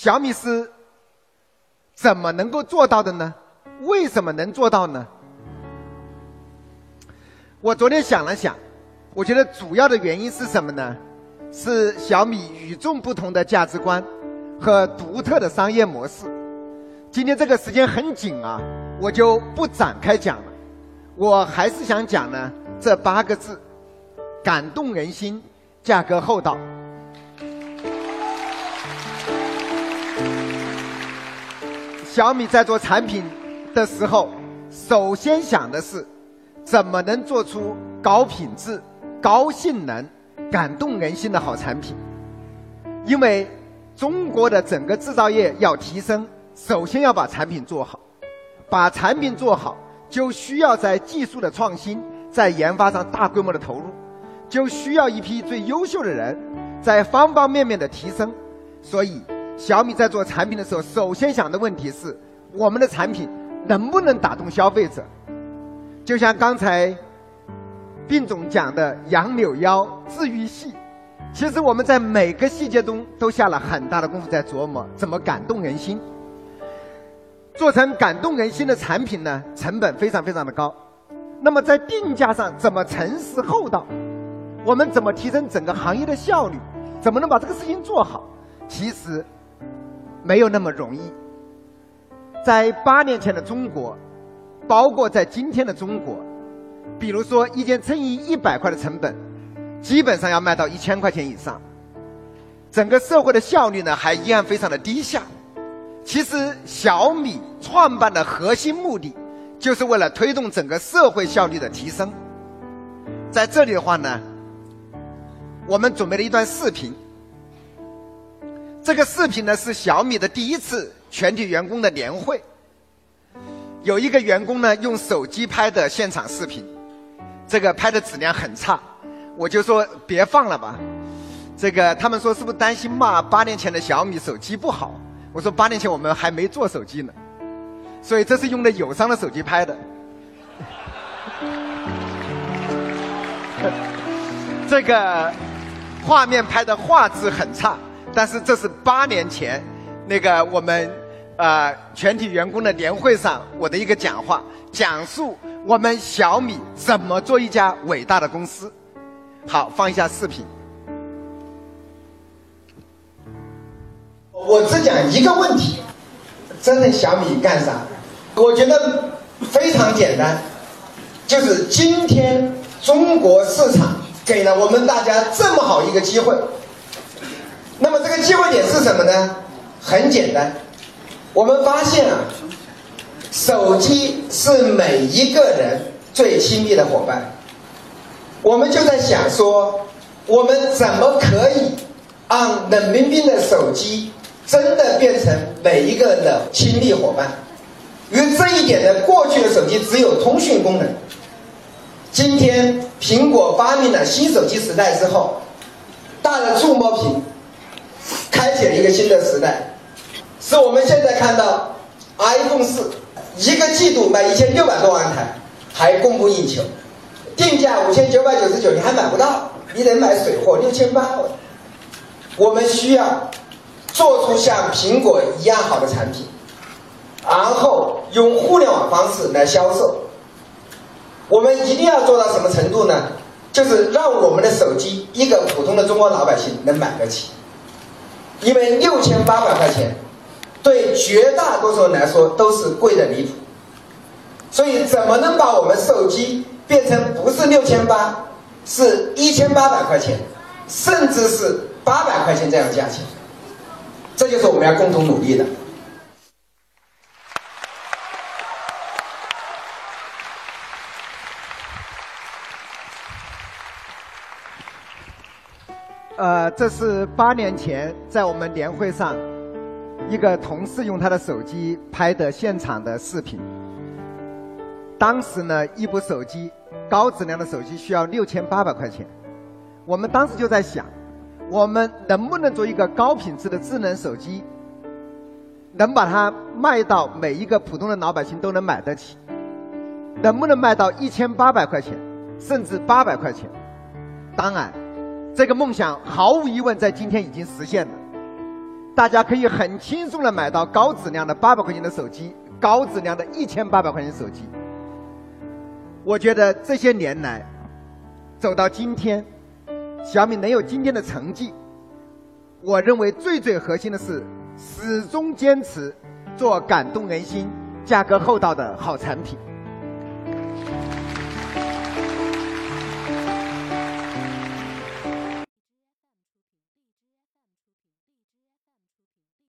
小米是怎么能够做到的呢？为什么能做到呢？我昨天想了想，我觉得主要的原因是什么呢？是小米与众不同的价值观和独特的商业模式。今天这个时间很紧啊，我就不展开讲了。我还是想讲呢这八个字：感动人心，价格厚道。小米在做产品的时候，首先想的是怎么能做出高品质、高性能、感动人心的好产品。因为中国的整个制造业要提升，首先要把产品做好。把产品做好，就需要在技术的创新、在研发上大规模的投入，就需要一批最优秀的人，在方方面面的提升。所以。小米在做产品的时候，首先想的问题是：我们的产品能不能打动消费者？就像刚才病总讲的“杨柳腰，治愈系”，其实我们在每个细节中都下了很大的功夫在琢磨怎么感动人心。做成感动人心的产品呢，成本非常非常的高。那么在定价上怎么诚实厚道？我们怎么提升整个行业的效率？怎么能把这个事情做好？其实。没有那么容易。在八年前的中国，包括在今天的中国，比如说一件衬衣一百块的成本，基本上要卖到一千块钱以上。整个社会的效率呢，还依然非常的低下。其实小米创办的核心目的，就是为了推动整个社会效率的提升。在这里的话呢，我们准备了一段视频。这个视频呢是小米的第一次全体员工的年会，有一个员工呢用手机拍的现场视频，这个拍的质量很差，我就说别放了吧。这个他们说是不是担心骂八年前的小米手机不好？我说八年前我们还没做手机呢，所以这是用的友商的手机拍的。这个画面拍的画质很差。但是这是八年前，那个我们呃全体员工的年会上我的一个讲话，讲述我们小米怎么做一家伟大的公司。好，放一下视频。我只讲一个问题：真的小米干啥？我觉得非常简单，就是今天中国市场给了我们大家这么好一个机会。那么这个机会点是什么呢？很简单，我们发现啊，手机是每一个人最亲密的伙伴。我们就在想说，我们怎么可以让冷冰冰的手机真的变成每一个人的亲密伙伴？因为这一点呢，过去的手机只有通讯功能。今天苹果发明了新手机时代之后，大的触摸屏。开启了一个新的时代，是我们现在看到 iPhone 四一个季度卖一千六百多万台，还供不应求，定价五千九百九十九你还买不到，你得买水货六千八。我们需要做出像苹果一样好的产品，然后用互联网方式来销售。我们一定要做到什么程度呢？就是让我们的手机一个普通的中国老百姓能买得起。因为六千八百块钱，对绝大多数人来说都是贵的离谱，所以怎么能把我们手机变成不是六千八，是一千八百块钱，甚至是八百块钱这样价钱，这就是我们要共同努力的。呃，这是八年前在我们年会上，一个同事用他的手机拍的现场的视频。当时呢，一部手机，高质量的手机需要六千八百块钱。我们当时就在想，我们能不能做一个高品质的智能手机，能把它卖到每一个普通的老百姓都能买得起？能不能卖到一千八百块钱，甚至八百块钱？当然。这个梦想毫无疑问在今天已经实现了，大家可以很轻松的买到高质量的八百块钱的手机，高质量的一千八百块钱手机。我觉得这些年来，走到今天，小米能有今天的成绩，我认为最最核心的是始终坚持做感动人心、价格厚道的好产品。